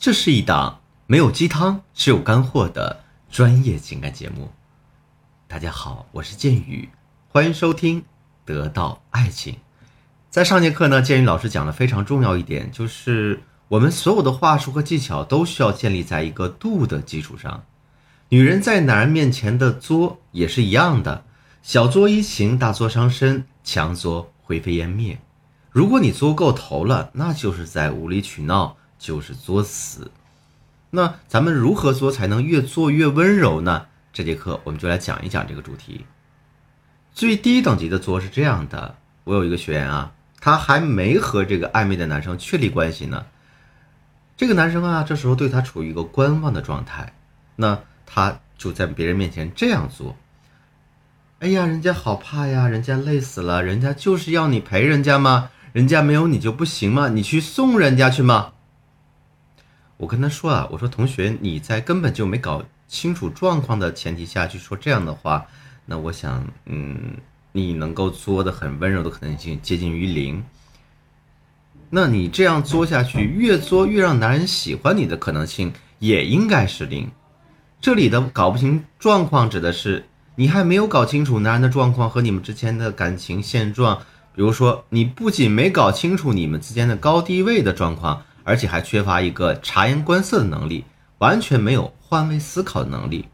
这是一档没有鸡汤，只有干货的专业情感节目。大家好，我是剑宇，欢迎收听《得到爱情》。在上节课呢，剑宇老师讲了非常重要一点，就是我们所有的话术和技巧都需要建立在一个度的基础上。女人在男人面前的作也是一样的，小作怡情，大作伤身，强作灰飞烟灭。如果你作够头了，那就是在无理取闹。就是作死，那咱们如何作才能越做越温柔呢？这节课我们就来讲一讲这个主题。最低等级的作是这样的：我有一个学员啊，他还没和这个暧昧的男生确立关系呢，这个男生啊，这时候对他处于一个观望的状态，那他就在别人面前这样做。哎呀，人家好怕呀，人家累死了，人家就是要你陪人家吗？人家没有你就不行吗？你去送人家去吗？我跟他说啊，我说同学，你在根本就没搞清楚状况的前提下去说这样的话，那我想，嗯，你能够作的很温柔的可能性接近于零。那你这样作下去，越作越让男人喜欢你的可能性也应该是零。这里的搞不清状况指的是你还没有搞清楚男人的状况和你们之间的感情现状，比如说你不仅没搞清楚你们之间的高低位的状况。而且还缺乏一个察言观色的能力，完全没有换位思考的能力。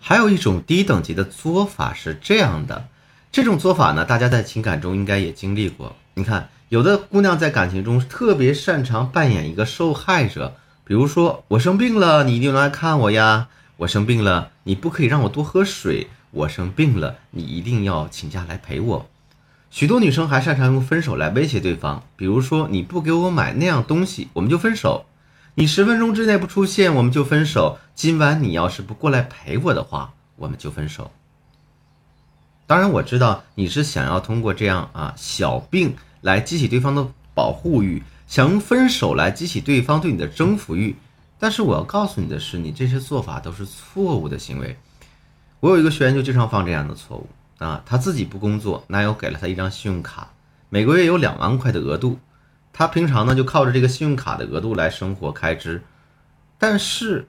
还有一种低等级的作法是这样的，这种做法呢，大家在情感中应该也经历过。你看，有的姑娘在感情中特别擅长扮演一个受害者，比如说我生病了，你一定来看我呀；我生病了，你不可以让我多喝水；我生病了，你一定要请假来陪我。许多女生还擅长用分手来威胁对方，比如说你不给我买那样东西，我们就分手；你十分钟之内不出现，我们就分手；今晚你要是不过来陪我的话，我们就分手。当然，我知道你是想要通过这样啊小病来激起对方的保护欲，想用分手来激起对方对你的征服欲。但是我要告诉你的是，你这些做法都是错误的行为。我有一个学员就经常犯这样的错误。啊，她自己不工作，男友给了她一张信用卡，每个月有两万块的额度，她平常呢就靠着这个信用卡的额度来生活开支。但是，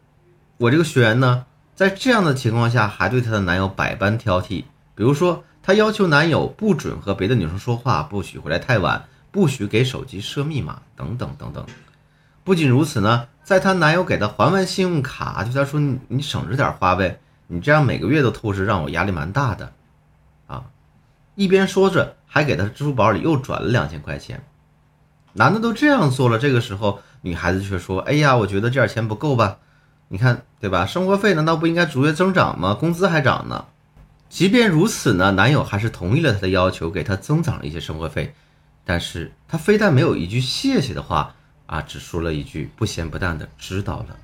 我这个学员呢，在这样的情况下，还对她的男友百般挑剔，比如说，她要求男友不准和别的女生说话，不许回来太晚，不许给手机设密码，等等等等。不仅如此呢，在她男友给她还完信用卡，对她说：“你你省着点花呗，你这样每个月都透支，让我压力蛮大的。”一边说着，还给他支付宝里又转了两千块钱。男的都这样做了，这个时候女孩子却说：“哎呀，我觉得这点钱不够吧？你看，对吧？生活费难道不应该逐月增长吗？工资还涨呢。”即便如此呢，男友还是同意了他的要求，给他增长了一些生活费。但是他非但没有一句谢谢的话啊，只说了一句不咸不淡的“知道了”。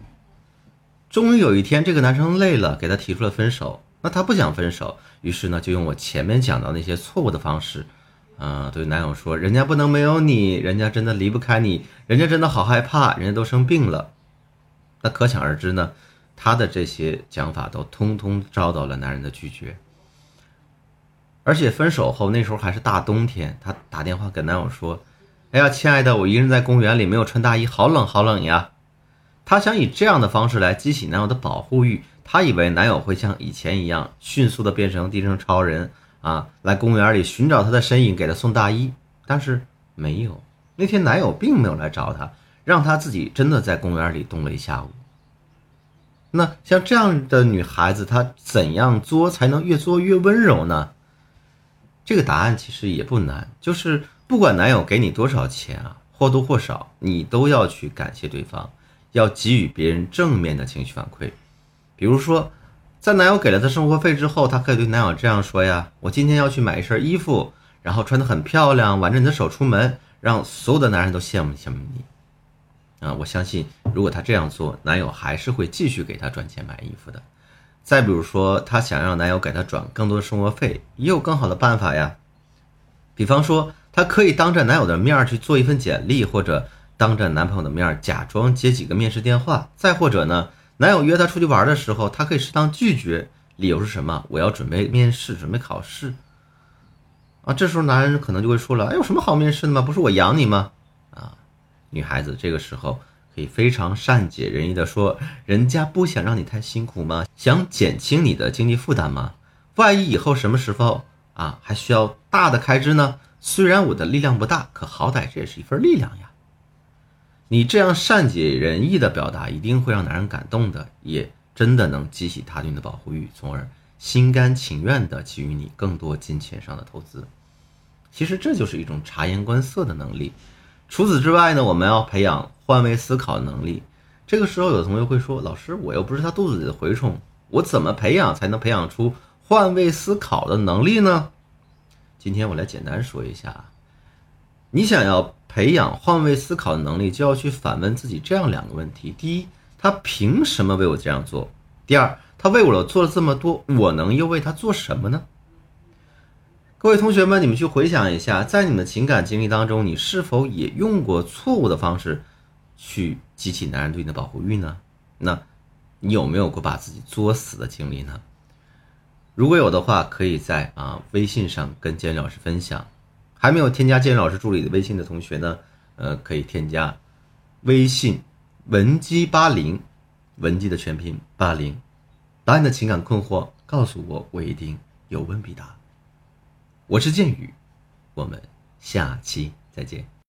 终于有一天，这个男生累了，给他提出了分手。那她不想分手，于是呢，就用我前面讲到那些错误的方式，啊，对男友说，人家不能没有你，人家真的离不开你，人家真的好害怕，人家都生病了。那可想而知呢，他的这些讲法都通通遭到了男人的拒绝。而且分手后那时候还是大冬天，她打电话给男友说：“哎呀，亲爱的，我一个人在公园里没有穿大衣，好冷好冷呀。”她想以这样的方式来激起男友的保护欲。她以为男友会像以前一样迅速的变成地上超人啊，来公园里寻找她的身影，给她送大衣。但是没有，那天男友并没有来找她，让她自己真的在公园里冻了一下午。那像这样的女孩子，她怎样作才能越作越温柔呢？这个答案其实也不难，就是不管男友给你多少钱啊，或多或少，你都要去感谢对方，要给予别人正面的情绪反馈。比如说，在男友给了她生活费之后，她可以对男友这样说呀：“我今天要去买一身衣服，然后穿得很漂亮，挽着你的手出门，让所有的男人都羡慕羡慕你。”啊，我相信，如果她这样做，男友还是会继续给她赚钱买衣服的。再比如说，她想让男友给她转更多的生活费，也有更好的办法呀。比方说，她可以当着男友的面去做一份简历，或者当着男朋友的面假装接几个面试电话，再或者呢？男友约她出去玩的时候，她可以适当拒绝，理由是什么？我要准备面试，准备考试。啊，这时候男人可能就会说了：“哎，有什么好面试的吗？不是我养你吗？”啊，女孩子这个时候可以非常善解人意的说，人家不想让你太辛苦吗？想减轻你的经济负担吗？万一以后什么时候啊还需要大的开支呢？虽然我的力量不大，可好歹这也是一份力量呀。你这样善解人意的表达，一定会让男人感动的，也真的能激起他对你的保护欲，从而心甘情愿的给予你更多金钱上的投资。其实这就是一种察言观色的能力。除此之外呢，我们要培养换位思考的能力。这个时候，有的同学会说：“老师，我又不是他肚子里的蛔虫，我怎么培养才能培养出换位思考的能力呢？”今天我来简单说一下。你想要培养换位思考的能力，就要去反问自己这样两个问题：第一，他凭什么为我这样做？第二，他为我做了这么多，我能又为他做什么呢？各位同学们，你们去回想一下，在你们的情感经历当中，你是否也用过错误的方式去激起男人对你的保护欲呢？那你有没有过把自己作死的经历呢？如果有的话，可以在啊微信上跟建宇老师分享。还没有添加建老师助理的微信的同学呢，呃，可以添加微信文姬八零，文姬的全拼八零，把你的情感困惑告诉我，我一定有问必答。我是建宇，我们下期再见。